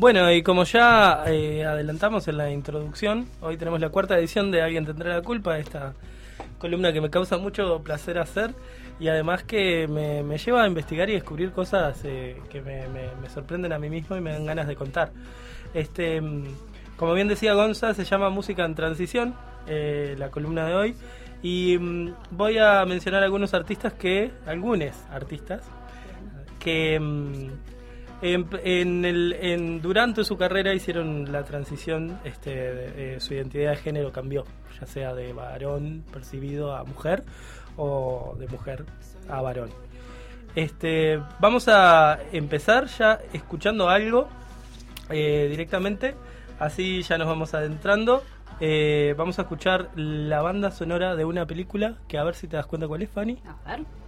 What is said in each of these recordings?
Bueno, y como ya eh, adelantamos en la introducción, hoy tenemos la cuarta edición de Alguien tendrá la culpa, esta columna que me causa mucho placer hacer y además que me, lleva a investigar y descubrir cosas eh, que me, sorprenden a mí mismo y me dan ganas de contar. Este, mm, como bien decía Gonza, se llama Música en Transición, eh, la columna de hoy, y mm, voy a mencionar algunos artistas que, algunos artistas, que mm, en, el, en, durante su carrera hicieron la transición, este, su identidad de género cambió, ya sea de varón percibido a mujer o de mujer a varón. Este, vamos a empezar ya escuchando algo eh, directamente, así ya nos vamos adentrando. Eh, vamos a escuchar la banda sonora de una película que a ver si te das cuenta cuál es, Fanny. A ver.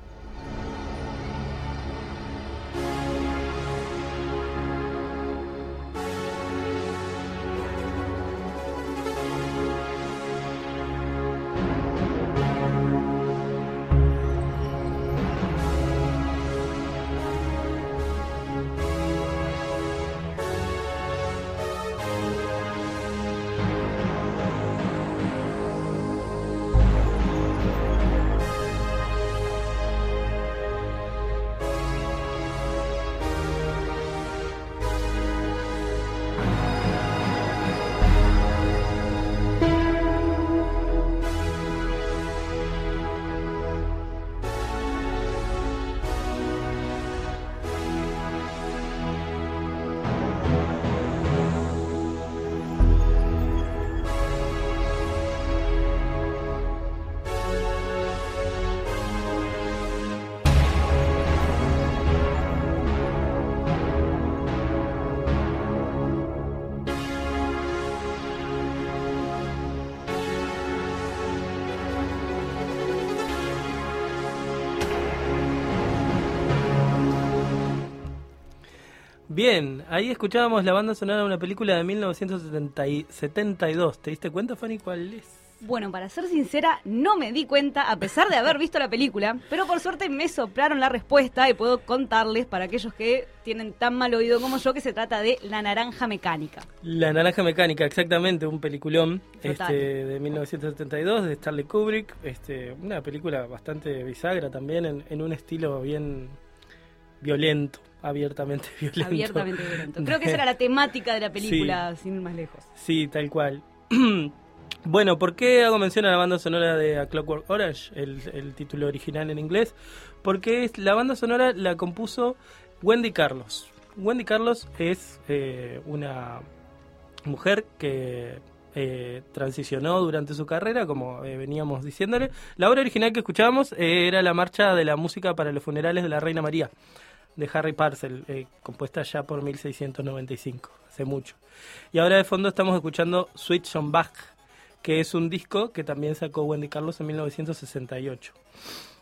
Bien, ahí escuchábamos la banda sonora de una película de 1972. ¿Te diste cuenta, Fanny, cuál es? Bueno, para ser sincera, no me di cuenta a pesar de haber visto la película, pero por suerte me soplaron la respuesta y puedo contarles para aquellos que tienen tan mal oído como yo que se trata de La Naranja Mecánica. La Naranja Mecánica, exactamente, un peliculón este, de 1972 de Stanley Kubrick, este, una película bastante bisagra también en, en un estilo bien violento abiertamente violento. Abiertamente violento. Creo que esa era la temática de la película, sin ir más lejos. Sí, tal cual. bueno, ¿por qué hago mención a la banda sonora de A Clockwork Orange, el, título original en inglés? Porque es, la banda sonora la compuso Wendy Carlos. Wendy Carlos es eh, una mujer que eh, transicionó durante su carrera, como eh, veníamos diciéndole. La obra original que escuchábamos era la marcha de la música para los funerales de la Reina María de Harry Parcel, eh, compuesta ya por 1695, hace mucho. Y ahora de fondo estamos escuchando Switch on Bach, que es un disco que también sacó Wendy Carlos en 1968.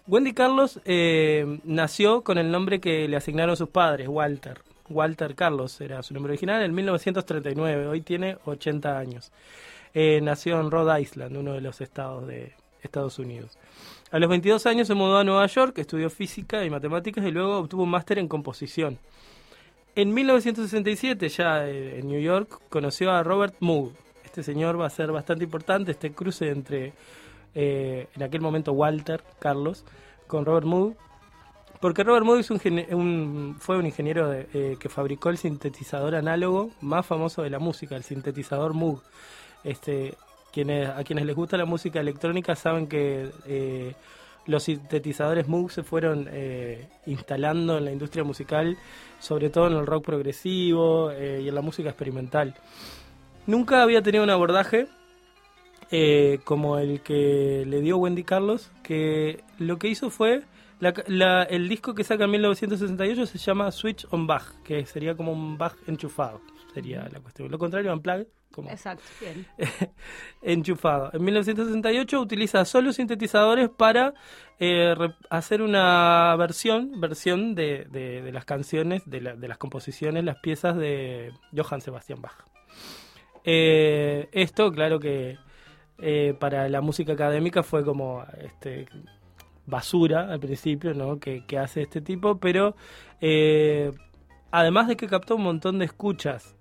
Wendy Carlos eh, nació con el nombre que le asignaron sus padres, Walter. Walter Carlos era su nombre original en 1939, hoy tiene 80 años. Eh, nació en Rhode Island, uno de los estados de Estados Unidos. A los 22 años se mudó a Nueva York, estudió física y matemáticas y luego obtuvo un máster en composición. En 1967, ya eh, en New York, conoció a Robert Moog. Este señor va a ser bastante importante, este cruce entre, eh, en aquel momento, Walter Carlos con Robert Moog. Porque Robert Moog fue un ingeniero eh, que fabricó el sintetizador análogo más famoso de la música, el sintetizador Moog. Este, a quienes les gusta la música electrónica saben que eh, los sintetizadores Moog se fueron eh, instalando en la industria musical, sobre todo en el rock progresivo eh, y en la música experimental. Nunca había tenido un abordaje como el que le dio Wendy Carlos, que lo que hizo fue, el disco que saca en 1968 se llama Switch on Bach, que sería como un Bach enchufado, sería la cuestión. Lo contrario, Unplugged, Exacto, bien. enchufado. En 1968 utiliza solo sintetizadores para eh, hacer una versión, versión de, de, las canciones, de, de, las composiciones, las piezas de Johann Sebastian Bach. Eh, esto, claro que eh, para la música académica fue como este, basura al principio, ¿no? Que, que hace este tipo, pero además de que captó un montón de escuchas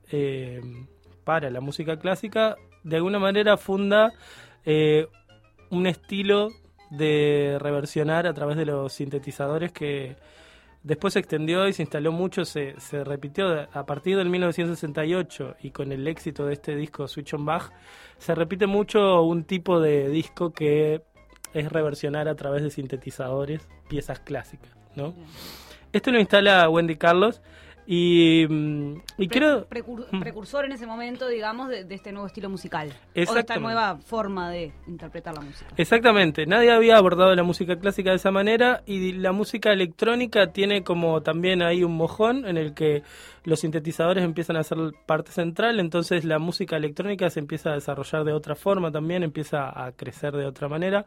para la música clásica, de alguna manera funda eh, un estilo de reversionar a través de los sintetizadores que después se extendió y se instaló mucho, se, se repitió a partir del 1968 y con el éxito de este disco Switch on Bach, se repite mucho un tipo de disco que es reversionar a través de sintetizadores piezas clásicas, ¿no? Esto lo instala Wendy Carlos y, mm, y Pre- creo... precur- Mm. precursor en ese momento, digamos, de, de este nuevo estilo musical. O de esta nueva forma de interpretar la música. Exactamente, nadie había abordado la música clásica de esa manera y la música electrónica tiene como también ahí un mojón en el que los sintetizadores empiezan a ser parte central, entonces la música electrónica se empieza a desarrollar de otra forma también, empieza a crecer de otra manera.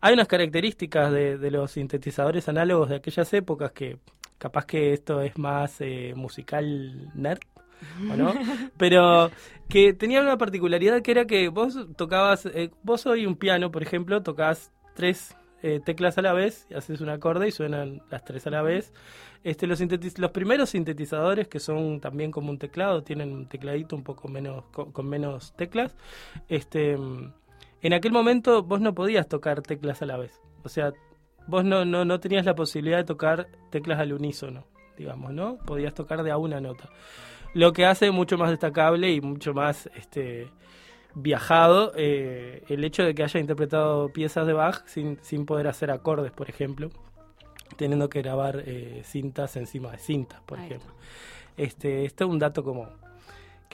Hay unas características de, de los sintetizadores análogos de aquellas épocas que capaz que esto es más eh, musical nerd. ¿o no? Pero que tenía una particularidad que era que vos tocabas, eh, vos hoy un piano, por ejemplo, tocas tres eh, teclas a la vez, y haces un acorde y suenan las tres a la vez. Este, los, sintetiz- los primeros sintetizadores, que son también como un teclado, tienen un tecladito un poco menos, con, con menos teclas. Este, en aquel momento vos no podías tocar teclas a la vez. O sea, vos no, no, no tenías la posibilidad de tocar teclas al unísono, digamos, ¿no? Podías tocar de a una nota. Lo que hace mucho más destacable y mucho más este, viajado eh, el hecho de que haya interpretado piezas de Bach sin, sin poder hacer acordes, por ejemplo, teniendo que grabar eh, cintas encima de cintas, por Ahí ejemplo. Este, esto es un dato como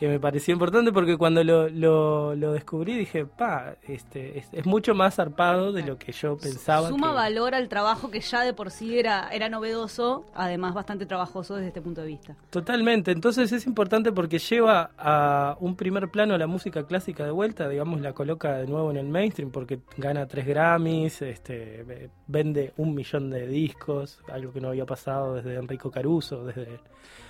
que me pareció importante porque cuando lo, lo, lo descubrí dije, pa, este, es, es mucho más zarpado de lo que yo pensaba. Suma que- valor al trabajo que ya de por sí era, era novedoso, además bastante trabajoso desde este punto de vista. Totalmente, entonces es importante porque lleva a un primer plano la música clásica de vuelta, digamos, la coloca de nuevo en el mainstream porque gana tres Grammys, este, ve- vende un millón de discos, algo que no había pasado desde Enrico Caruso, desde...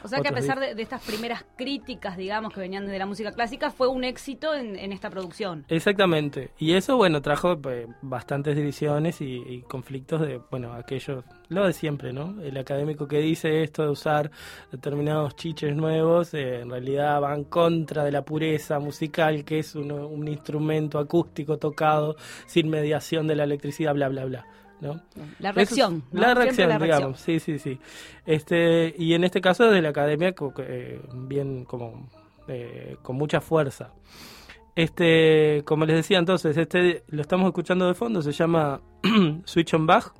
O sea que a pesar de, de estas primeras críticas, digamos, que venían de la música clásica, fue un éxito en, en esta producción. Exactamente, y eso, bueno, trajo eh, bastantes divisiones y, y conflictos de, bueno, aquellos, lo de siempre, ¿no? El académico que dice esto de usar determinados chiches nuevos, eh, en realidad van contra de la pureza musical, que es un instrumento acústico tocado sin mediación de la electricidad, bla, bla, bla. ¿no? La es- reacción. ¿no? La reacción, la reacción. digamos, sí, sí, sí. Este, y en este caso desde la academia eh, bien como eh, con mucha fuerza. Este, como les decía entonces, este lo estamos escuchando de fondo, se llama Switch on Bach,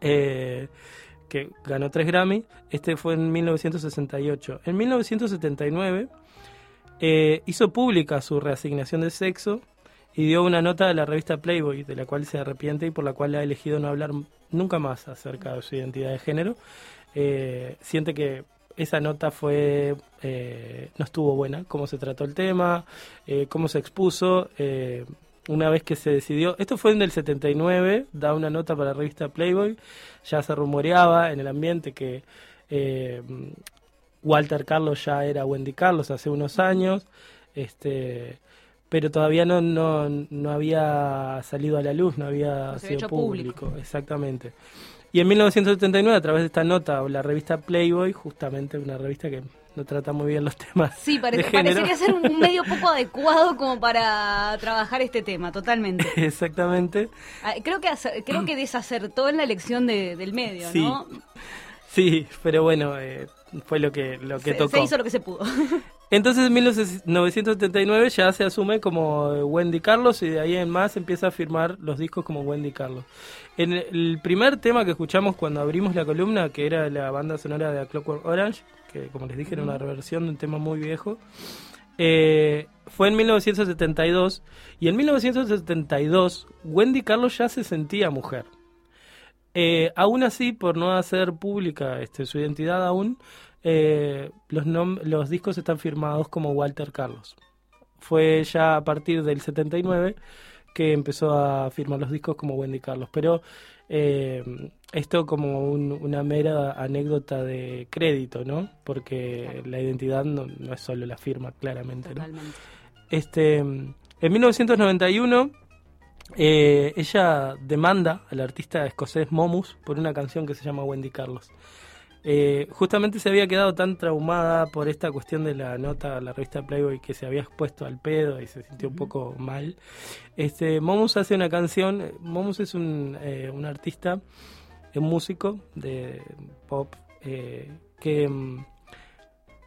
eh, que ganó tres Grammy. Este fue en 1968. En 1979 eh, hizo pública su reasignación de sexo y dio una nota a la revista Playboy, de la cual se arrepiente y por la cual ha elegido no hablar nunca más acerca de su identidad de género. Siente que esa nota fue eh, no estuvo buena, cómo se trató el tema, eh, cómo se expuso. eh, una vez que se decidió, esto fue en el 79, da una nota para la revista Playboy, ya se rumoreaba en el ambiente que eh, Walter Carlos ya era Wendy Carlos hace unos años, este, pero todavía no, no, no había salido a la luz, no había No sido público. Exactamente. Y en 1979, a través de esta nota, o la revista Playboy, justamente una revista que no trata muy bien los temas Sí, pare- parecería ser un medio poco adecuado como para trabajar este tema, totalmente. Exactamente. Ah, Creo que creo que desacertó en la elección de- del medio, Sí, ¿no? Sí, pero bueno, eh, fue lo que, lo que Se, tocó. se hizo lo que se pudo. Entonces en 1979 ya se asume como Wendy Carlos y de ahí en más empieza a firmar los discos como Wendy Carlos. En el primer tema que escuchamos cuando abrimos la columna, que era la banda sonora de A Clockwork Orange, que como les dije era una reversión de un tema muy viejo, eh, fue en 1972 y en 1972 Wendy Carlos ya se sentía mujer. Eh, aún así, por no hacer pública este, su identidad aún, eh, los, nom- los discos están firmados como Walter Carlos. Fue ya a partir del 79 que empezó a firmar los discos como Wendy Carlos. Pero eh, esto como un- una mera anécdota de crédito, ¿no? Porque Claro. la identidad no, no es solo la firma, claramente. Este, en 1991, eh, ella demanda al artista escocés Momus por una canción que se llama Wendy Carlos. Eh, justamente se había quedado tan traumada por esta cuestión de la nota a la revista Playboy que se había expuesto al pedo y se sintió un poco mal. Este, Momus hace una canción, Momus es un, eh, un artista, un músico de pop eh, que, mm,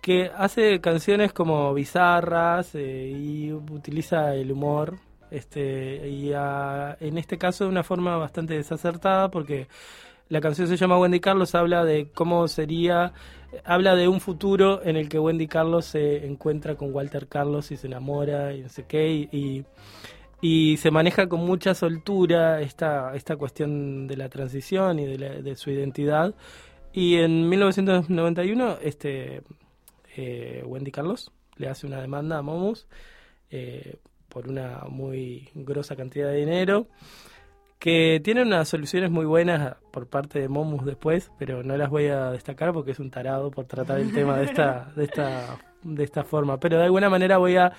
que hace canciones como bizarras y utiliza el humor. Este, y en este caso de una forma bastante desacertada porque la canción se llama Wendy Carlos, habla de cómo sería, habla de un futuro en el que Wendy Carlos se encuentra con Walter Carlos y se enamora y no sé qué, y, se maneja con mucha soltura esta, esta cuestión de la transición y de, la- de su identidad. Y en 1991, este, eh, Wendy Carlos le hace una demanda a Momus eh, por una muy grosa cantidad de dinero que tiene unas soluciones muy buenas por parte de Momus después, pero no las voy a destacar porque es un tarado por tratar el tema de esta, de esta, de esta forma. Pero de alguna manera voy a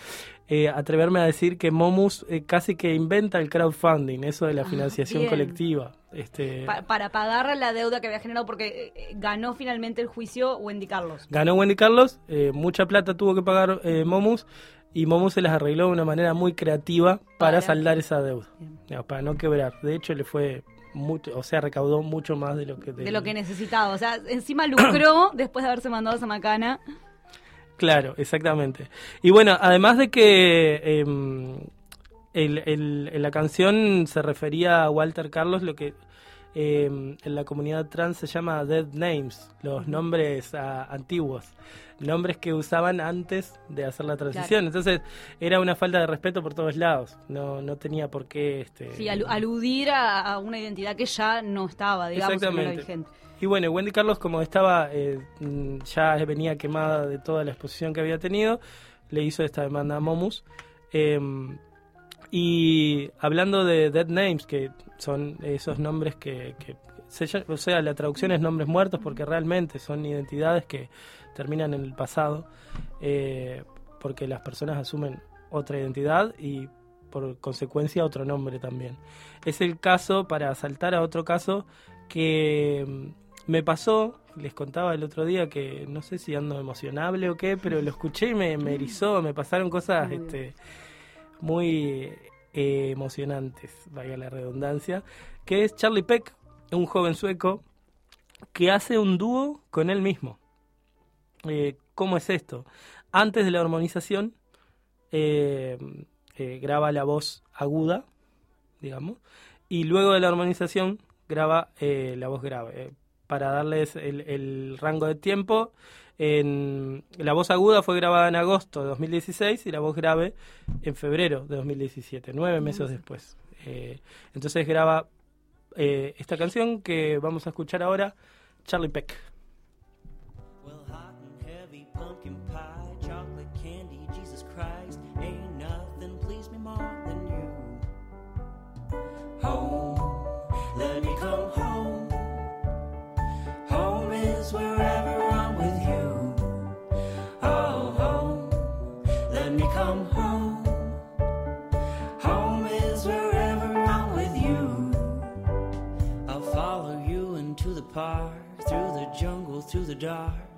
eh, atreverme a decir que Momus eh, casi que inventa el crowdfunding, eso de la financiación bien. colectiva. Este, Pa- para pagar la deuda que había generado, porque eh, ganó finalmente el juicio Wendy Carlos. Ganó Wendy Carlos, eh, mucha plata tuvo que pagar eh, Momus y Momus se las arregló de una manera muy creativa para, Para- saldar esa deuda, para no quebrar. De hecho, le fue mucho, o sea, recaudó mucho más de lo que De lo que necesitaba. O sea, encima lucró después de haberse mandado a esa macana. Claro, exactamente. Y bueno, además de que em, el- el- en la canción se refería a Walter Carlos, lo que em, en la comunidad trans se llama dead names, los nombres ah, antiguos, nombres que usaban antes de hacer la transición. Entonces era una falta de respeto por todos lados. No, no tenía por qué. Este, Sí, alu- aludir a, a una identidad que ya no estaba, digamos, que no era vigente. Y bueno, Wendy Carlos, como estaba, eh, mm, ya venía quemada de toda la exposición que había tenido, le hizo esta demanda a Momus. Eh, y hablando de Dead Names, que son esos nombres que, o sea, la traducción es nombres muertos porque realmente son identidades que terminan en el pasado, eh, porque las personas asumen otra identidad y por consecuencia otro nombre también. Es el caso, para saltar a otro caso, que mm, me pasó, les contaba el otro día que no sé si ando emocionable o qué, pero lo escuché y me, me erizó, me pasaron cosas Muy este, muy eh, emocionantes, vaya la redundancia, que es Charlie Peck, un joven sueco que hace un dúo con él mismo. Eh, ¿Cómo es esto? Antes de la hormonización, eh, eh, graba la voz aguda, digamos, y luego de la hormonización graba eh, la voz grave. eh, para darles el, el rango de tiempo, en, la voz aguda fue grabada en agosto de 2016 y la voz grave en febrero de 2017, nueve meses después. Eh, entonces graba eh, esta canción que vamos a escuchar ahora, Charlie Peck. Dark.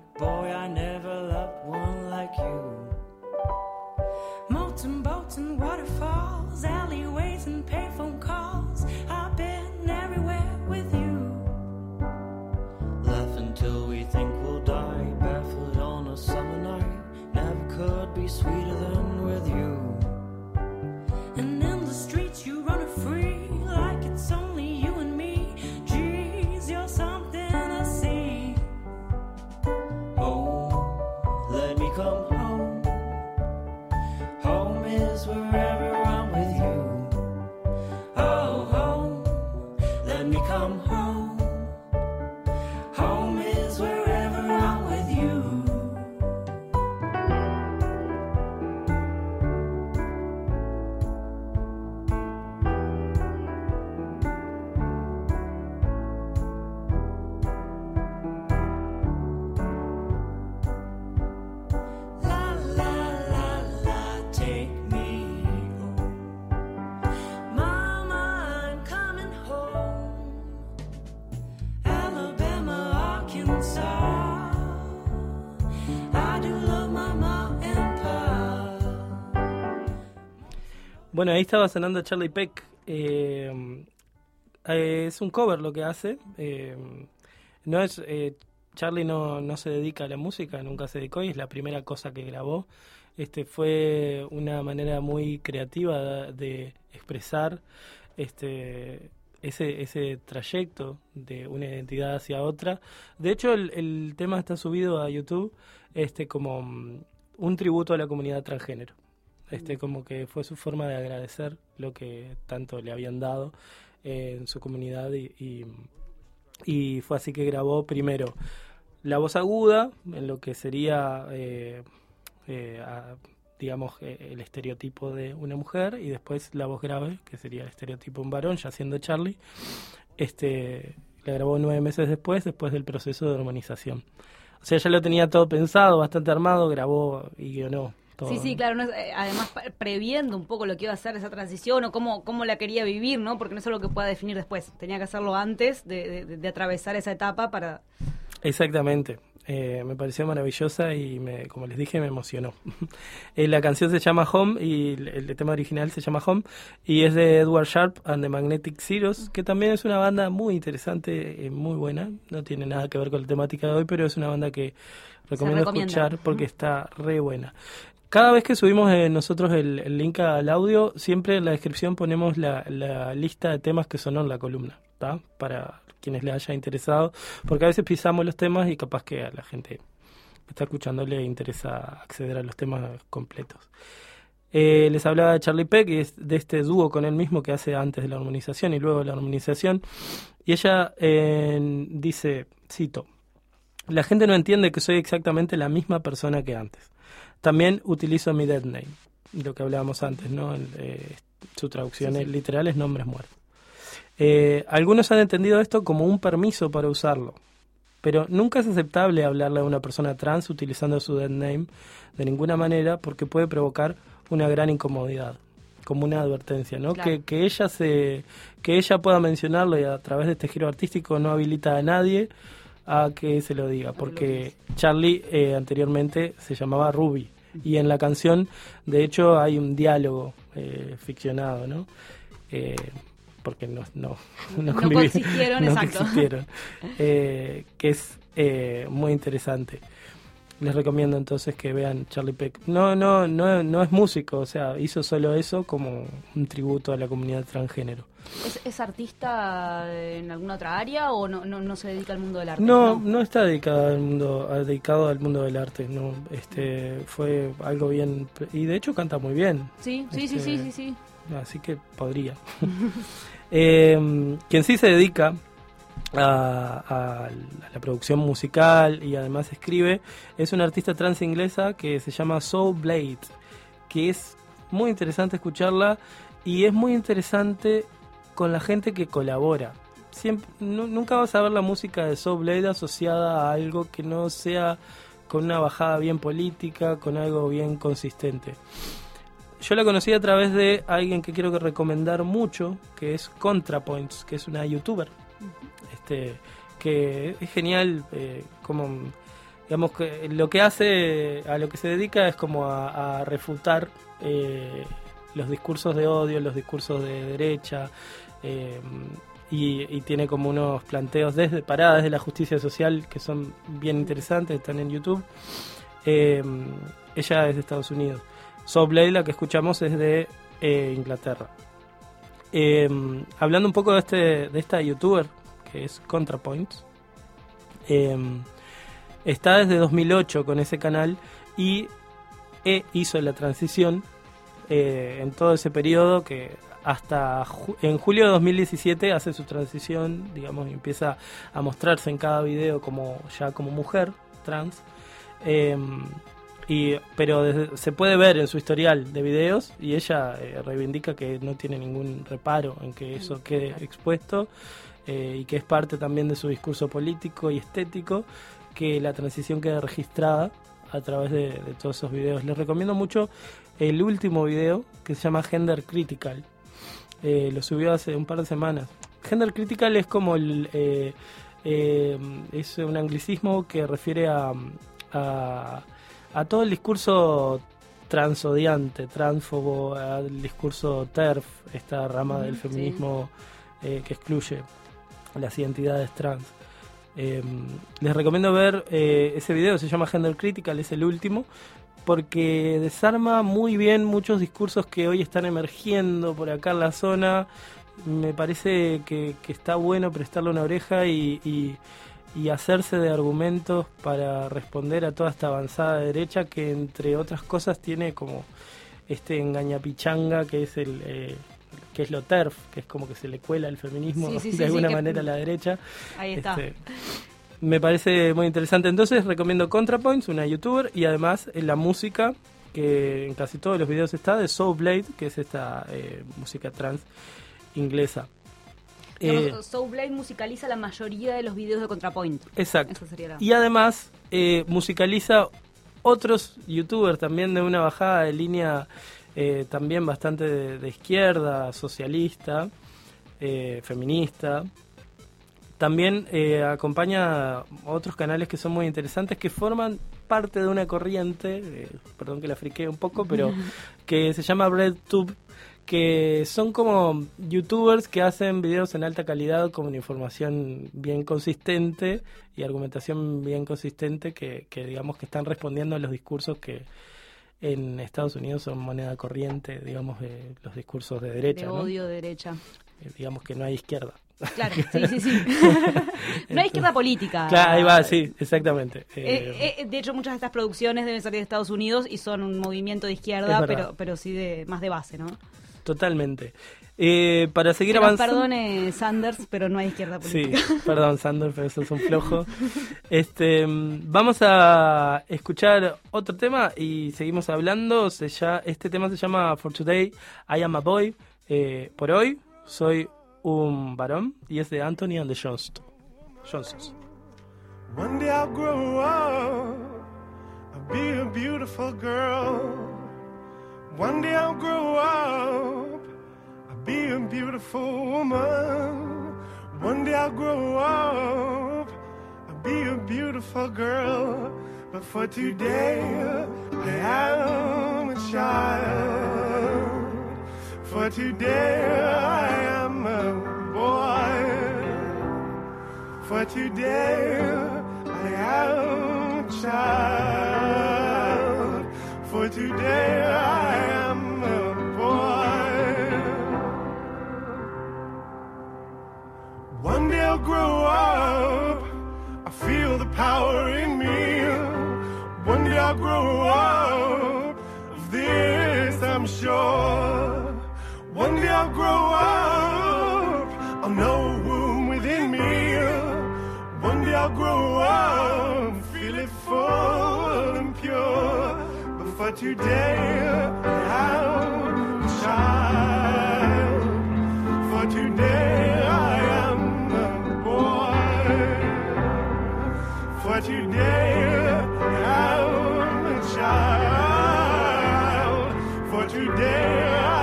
Bueno, ahí estaba sonando Charlie Peck. Eh, eh, es un cover lo que hace. eh, no es eh, Charlie no, no se dedica a la música, nunca se dedicó y es la primera cosa que grabó. Este fue una manera muy creativa de, expresar este ese, ese trayecto de una identidad hacia otra. De hecho, el, el tema está subido a YouTube este como mm, un tributo a la comunidad transgénero. Este como que fue su forma de agradecer lo que tanto le habían dado eh, en su comunidad y, y, fue así que grabó primero la voz aguda en lo que sería eh, eh, digamos eh, el estereotipo de una mujer y después la voz grave que sería el estereotipo de un varón ya siendo Charlie este la grabó nueve meses después después del proceso de hormonización o sea ya lo tenía todo pensado bastante armado grabó y guionó todo Sí, sí, claro. no es- eh, además, previendo un poco lo que iba a ser esa transición o cómo, cómo la quería vivir, ¿no? Porque no es algo que pueda definir después. Tenía que hacerlo antes de, de- de atravesar esa etapa para... Exactamente. Eh, me pareció maravillosa y, me, como les dije, me emocionó. Eh, la canción se llama Home y el, el tema original se llama Home y es de Edward Sharp and the Magnetic Zeros, que también es una banda muy interesante, eh, muy buena. No tiene nada que ver con la temática de hoy, pero es una banda que recomiendo escuchar porque está re buena. Cada vez que subimos eh, nosotros el, link al audio, siempre en la descripción ponemos la, la lista de temas que sonó en la columna, ¿tá? Para quienes les haya interesado, porque a veces pisamos los temas y capaz que a la gente que está escuchando le interesa acceder a los temas completos. Eh, les hablaba de Charlie Peck y es de este dúo con él mismo que hace antes de la armonización y luego de la armonización. Y ella eh, dice, cito, la gente no entiende que soy exactamente la misma persona que antes. También utilizo mi dead name, lo que hablábamos antes, ¿no? El, eh, su traducción Sí, literal es nombres muertos. Eh, algunos han entendido esto como un permiso para usarlo, pero nunca es aceptable hablarle a una persona trans utilizando su dead name de ninguna manera porque puede provocar una gran incomodidad, como una advertencia, ¿no? Claro. Que, que ella se que ella pueda mencionarlo y a través de este giro artístico no habilita a nadie a que se lo diga, porque Charlie eh, anteriormente se llamaba Ruby y en la canción, de hecho, hay un diálogo eh, ficcionado, ¿no? Eh, porque no, no, no, No coexistieron, no exacto. Eh, que es eh, muy interesante. Les recomiendo entonces que vean Charlie Peck. No, no, no, no es músico, o sea, hizo solo eso como un tributo a la comunidad transgénero. ¿Es, es artista en alguna otra área o no, no, no se dedica al mundo del arte? No, no está dedicado al mundo, dedicado al mundo del arte, no, este, fue algo bien y de hecho canta muy bien, Sí, sí, sí, Este, sí, sí, sí. así que podría. Eh, quien sí se dedica a, la producción musical y además escribe es una artista trans inglesa que se llama Soul Blade, que es muy interesante escucharla y es muy interesante con la gente que colabora. Siempre, nu- nunca vas a ver la música de Soul Blade asociada a algo que no sea con una bajada bien política, con algo bien consistente. Yo la conocí a través de alguien que quiero recomendar mucho, que es ContraPoints, que es una youtuber. Este, que es genial, eh, como digamos que lo que hace, a lo que se dedica es como a, refutar eh, los discursos de odio, los discursos de derecha, eh, y, tiene como unos planteos desde paradas desde la justicia social que son bien interesantes, están en YouTube. Ella es de Estados Unidos. Blade, la que escuchamos, es de Inglaterra. Eh, hablando un poco de, este, de esta youtuber, que es ContraPoints, eh, está desde 2008 con ese canal y e hizo la transición eh, en todo ese periodo que hasta en julio de 2017 hace su transición, digamos, y empieza a mostrarse en cada video como ya como mujer trans. Y, pero desde- se puede ver en su historial de videos y ella eh, reivindica que no tiene ningún reparo en que eso quede expuesto eh, y que es parte también de su discurso político y estético que la transición quede registrada a través de, de todos esos videos. Les recomiendo mucho el último video que se llama Gender Critical. Eh, lo subió hace un par de semanas. Gender Critical es como el... es un anglicismo que refiere a, a, a todo el discurso transodiante, transfobo, al discurso TERF, esta rama del Sí. feminismo eh, que excluye las identidades trans. Eh, les recomiendo ver eh, ese video, se llama Gender Critical, es el último, porque desarma muy bien muchos discursos que hoy están emergiendo por acá en la zona. Me parece que, que está bueno prestarle una oreja y, y- y hacerse de argumentos para responder a toda esta avanzada derecha que entre otras cosas tiene como este engañapichanga que es el eh, que es lo TERF, que es como que se le cuela el feminismo Sí, sí, sí, de sí, alguna que- manera a la derecha. Ahí está. Este, me parece muy interesante. Entonces recomiendo ContraPoints, una youtuber, y además eh, la música, que en casi todos los videos está, de Soul Blade, que es esta eh, música trans inglesa. Eh, Digamos, Soul Blade musicaliza la mayoría de los videos de ContraPoint. exacto. Eso sería la... Y además eh, musicaliza otros youtubers también de una bajada de línea eh, también bastante de, de izquierda, socialista, eh, feminista. También acompaña otros canales que son muy interesantes, que forman parte de una corriente, perdón que la friqué un poco, pero que se llama RedTube, que son como youtubers que hacen videos en alta calidad con información bien consistente y argumentación bien consistente que, que digamos que están respondiendo a los discursos que en Estados Unidos son moneda corriente, digamos, de los discursos de derecha, de ¿no? odio de derecha. Eh, digamos que no hay izquierda. Claro, sí, sí, sí. no hay izquierda política. Claro, ahí va, sí, exactamente. Eh, Eh, de hecho, muchas de estas producciones deben salir de Estados Unidos y son un movimiento de izquierda, pero, pero sí de más de base, ¿no? Totalmente. Eh, para seguir avanzando. perdone Sanders, pero no hay izquierda Sí, política. perdón, Sandor, pero eso es un flojo. Este, mm, vamos a escuchar otro tema y seguimos hablando. Se ya, este tema se llama For Today I Am a Boy. Eh, por hoy soy un varón y es de Anthony and the Johnston. Johnsons. One day I'll grow up, I'll be a beautiful girl. One day I'll grow up, I'll be a beautiful woman. One day I'll grow up, I'll be a beautiful girl. But for today, I am a child. For today, I am a boy. For today I am a child. For today I am a boy. One day I'll grow up. I feel the power in me. One day I'll grow up. Of this I'm sure. One day I'll grow up. I'll know a womb within me. One day I'll grow up. Feel it full and pure. For today, I'm a child. For today, I am a boy. For today, I'm a child. For today, I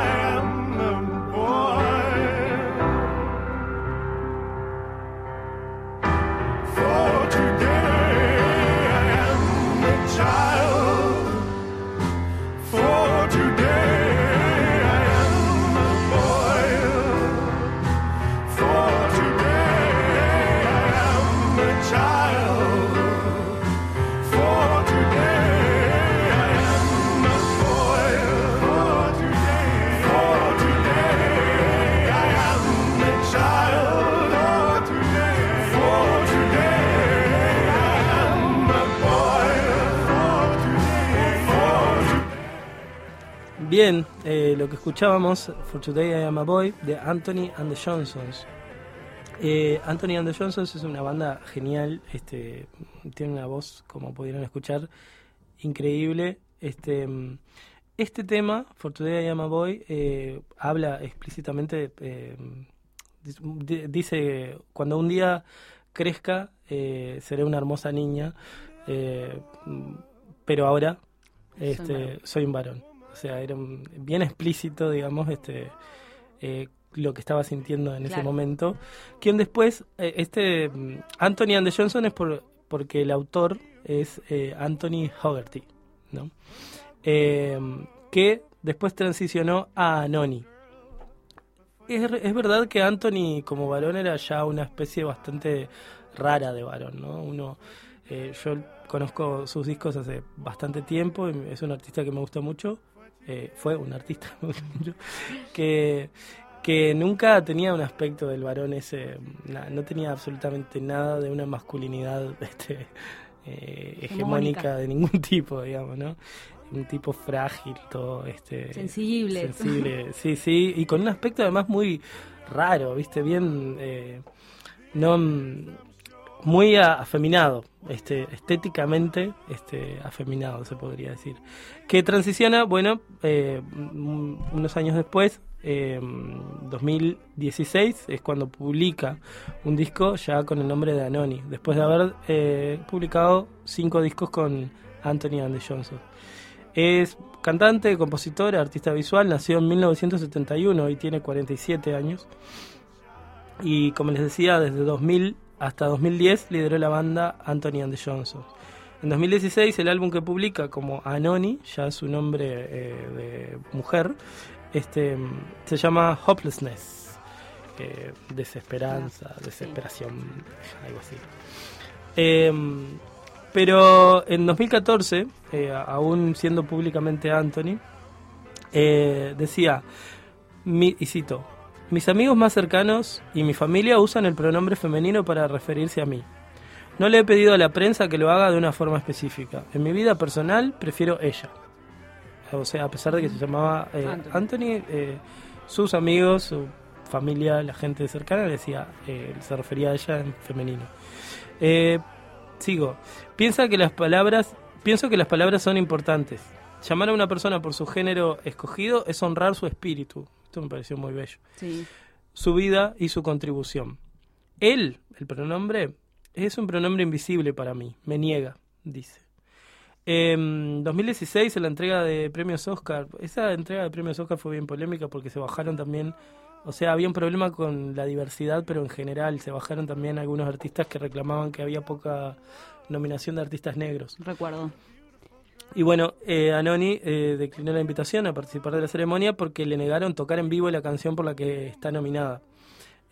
Bien, eh, lo que escuchábamos, For Today I Am a Boy, de Anthony and the Johnsons. Eh, Anthony and the Johnsons es una banda genial, este, tiene una voz, como pudieron escuchar, increíble. Este, este tema, For Today I Am a Boy, eh, habla explícitamente, eh, di- dice, cuando un día crezca, eh, seré una hermosa niña, pero ahora este, soy un varón. O sea, era un- bien explícito, digamos, este eh, lo que estaba sintiendo en ese momento. Quien después, eh, este mm, Anthony and the Johnson es por, porque el autor es eh, Anthony Hogarty, ¿no? eh, que después transicionó a Anoni. Es, es verdad que Anthony como varón era ya una especie bastante rara de varón, ¿no? Uno, eh, yo conozco sus discos hace bastante tiempo, y es un artista que me gusta mucho, eh, fue un artista que que, nunca tenía un aspecto del varón ese, na- no tenía absolutamente nada de una masculinidad este, eh, hegemónica de ningún tipo, digamos, ¿no? Un tipo frágil, todo este Sensible. sensible, sí, sí, y con un aspecto además muy raro, viste, bien, eh, no, muy afeminado, este, estéticamente, este, afeminado se podría decir, que transiciona, bueno, eh, unos años después, eh, 2016 es cuando publica un disco ya con el nombre de Anoni, después de haber eh, publicado cinco discos con Anthony and Johnson. Es cantante, compositor, artista visual, nació en 1971 y tiene 47 años. Y como les decía, desde 2000 hasta 2010 lideró la banda Anthony and the Johnson. En 2016 el álbum que publica como Anoni, ya es su nombre eh, de mujer, este, se llama Hopelessness. eh, desesperanza, desesperación, algo así. Em, pero en 2014, eh, aún siendo públicamente Anthony, eh, decía, mi- y cito, mis amigos más cercanos y mi familia usan el pronombre femenino para referirse a mí. No le he pedido a la prensa que lo haga de una forma específica. En mi vida personal prefiero ella. O sea, a pesar de que se llamaba eh, Anthony. Anthony, eh, sus amigos, su familia, la gente cercana le decía, eh, se refería a ella en femenino. Sigo. Piensa que las palabras, pienso que las palabras son importantes. Llamar a una persona por su género escogido es honrar su espíritu. Esto me pareció muy bello. Sí. Su vida y su contribución. Él, el pronombre, es un pronombre invisible para mí. Me niega, dice. En 2016, en la entrega de premios Oscar, esa entrega de premios Oscar fue bien polémica porque se bajaron también, o sea, había un problema con la diversidad, pero en general se bajaron también algunos artistas que reclamaban que había poca nominación de artistas negros. Recuerdo. Y bueno, eh, Anoni eh, declinó la invitación a participar de la ceremonia porque le negaron tocar en vivo la canción por la que está nominada,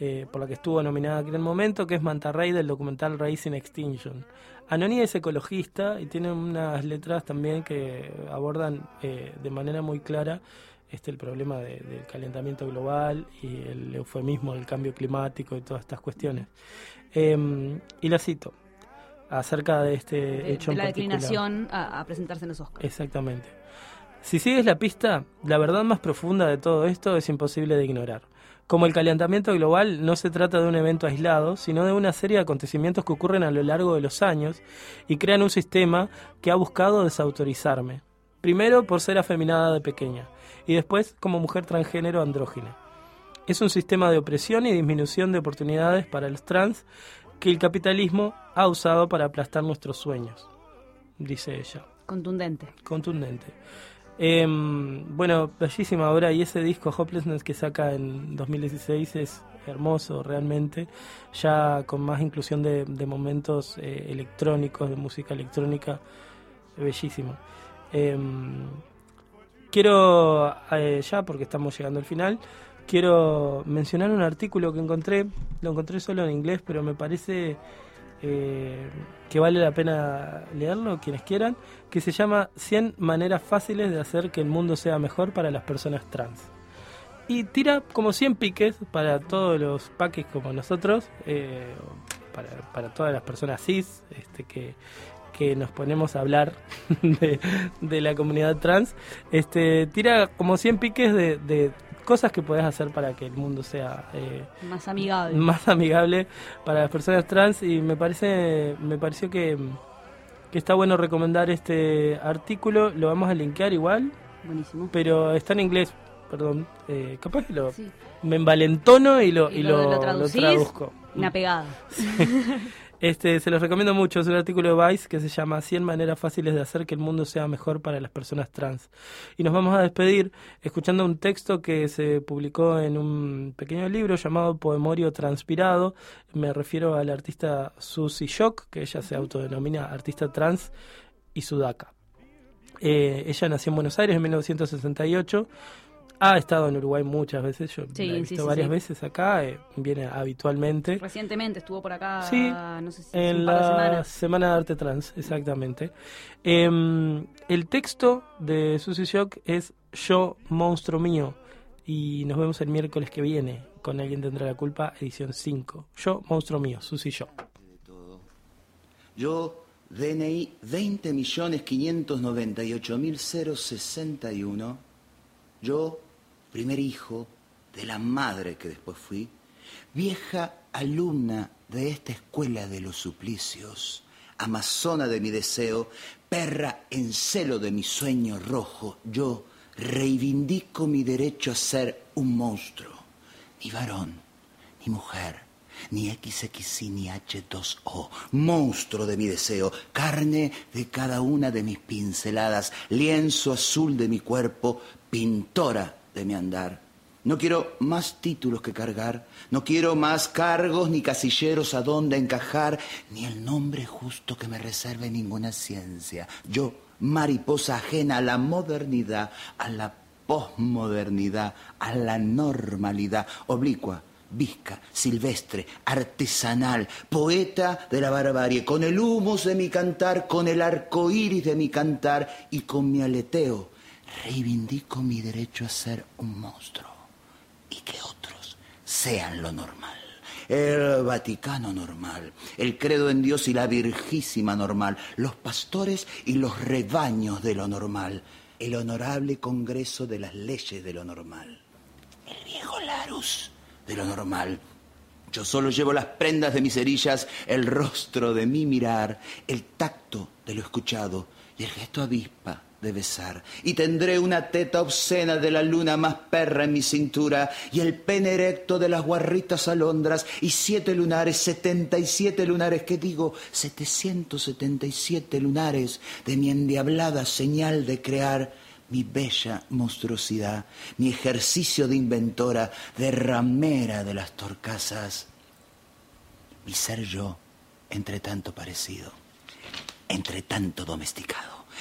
eh, por la que estuvo nominada en aquel momento, que es Manta Ray del documental Racing Extinction. Anoni es ecologista y tiene unas letras también que abordan eh, de manera muy clara este el problema de- del calentamiento global y el eufemismo del cambio climático y todas estas cuestiones. Em, y la cito acerca de este De, hecho de en la particular. declinación a, a presentarse en los Oscars. Exactamente. Si sigues la pista, la verdad más profunda de todo esto es imposible de ignorar. Como el calentamiento global no se trata de un evento aislado, sino de una serie de acontecimientos que ocurren a lo largo de los años y crean un sistema que ha buscado desautorizarme. Primero por ser afeminada de pequeña y después como mujer transgénero andrógina. Es un sistema de opresión y disminución de oportunidades para los trans que el capitalismo ha usado para aplastar nuestros sueños, dice ella Contundente. contundente. Em, bueno, bellísima obra y ese disco Hopelessness que saca en 2016 es hermoso realmente, ya con más inclusión de, de momentos eh, electrónicos, de música electrónica, bellísimo. Em, quiero, eh, ya porque estamos llegando al final, quiero mencionar un artículo que encontré, lo encontré solo en inglés, pero me parece eh, que vale la pena leerlo, quienes quieran, que se llama 100 maneras fáciles de hacer que el mundo sea mejor para las personas trans. Y tira como 100 piques para todos los paques como nosotros, eh, para, todas las personas cis, este, que, que nos ponemos a hablar de, la comunidad trans, este, tira como 100 piques de cosas que puedes hacer para que el mundo sea eh, Más amigable. más amigable para las personas trans y me parece me pareció que, que está bueno recomendar este artículo lo vamos a linkear igual Buenísimo. pero está en inglés perdón eh, capaz que lo Sí. me envalentono y lo, Y y lo- lo, lo traducís. traduzco Una pegada. Este se los recomiendo mucho es un artículo de Vice que se llama 100 maneras fáciles de hacer que el mundo sea mejor para las personas trans y nos vamos a despedir escuchando un texto que se publicó en un pequeño libro llamado Poemorio Transpirado. Me refiero a la artista Susie Shock, que ella se autodenomina artista trans y sudaca. Eh, ella nació en Buenos Aires en 1968. Ha estado en Uruguay muchas veces. Yo Sí, la he visto sí, varias sí. veces acá. eh, viene habitualmente. Recientemente estuvo por acá, Sí, no sé si hace En un par de la semanas. Semana de Arte Trans, exactamente. Em, el texto de Susy Shock es Yo, monstruo mío. Y nos vemos el miércoles que viene con Alguien Tendrá la Culpa, edición 5. Yo, monstruo mío, Susy Shock. Yo, DNI 20.598.061. Yo, primer hijo de la madre que después fui, vieja alumna de esta escuela de los suplicios, amazona de mi deseo, perra en celo de mi sueño rojo, yo reivindico mi derecho a ser un monstruo, ni varón, ni mujer, ni XXI ni H2O, monstruo de mi deseo, carne de cada una de mis pinceladas, lienzo azul de mi cuerpo, pintora de mi andar. No quiero más títulos que cargar, no quiero más cargos ni casilleros a donde encajar, ni el nombre justo que me reserve ninguna ciencia. Yo, mariposa ajena a la modernidad, a la posmodernidad, a la normalidad, oblicua, visca, silvestre, artesanal, poeta de la barbarie, con el humus de mi cantar, con el arco iris de mi cantar y con mi aleteo, reivindico mi derecho a ser un monstruo y que otros sean lo normal. El Vaticano normal, el credo en Dios y la Virgísima normal, los pastores y los rebaños de lo normal, el honorable Congreso de las leyes de lo normal, el viejo Larus de lo normal. Yo solo llevo las prendas de mis cerillas, el rostro de mi mirar, el tacto de lo escuchado y el gesto avispa de besar. Y tendré una teta obscena de la luna más perra en mi cintura y el pene erecto de las guarritas alondras y siete lunares, setenta y siete lunares, que digo, setecientos setenta y siete lunares de mi endiablada señal de crear mi bella monstruosidad, mi ejercicio de inventora, de ramera de las torcasas, mi ser yo, entre tanto parecido, entre tanto domesticado,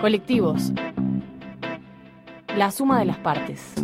Colectivos. La suma de las partes.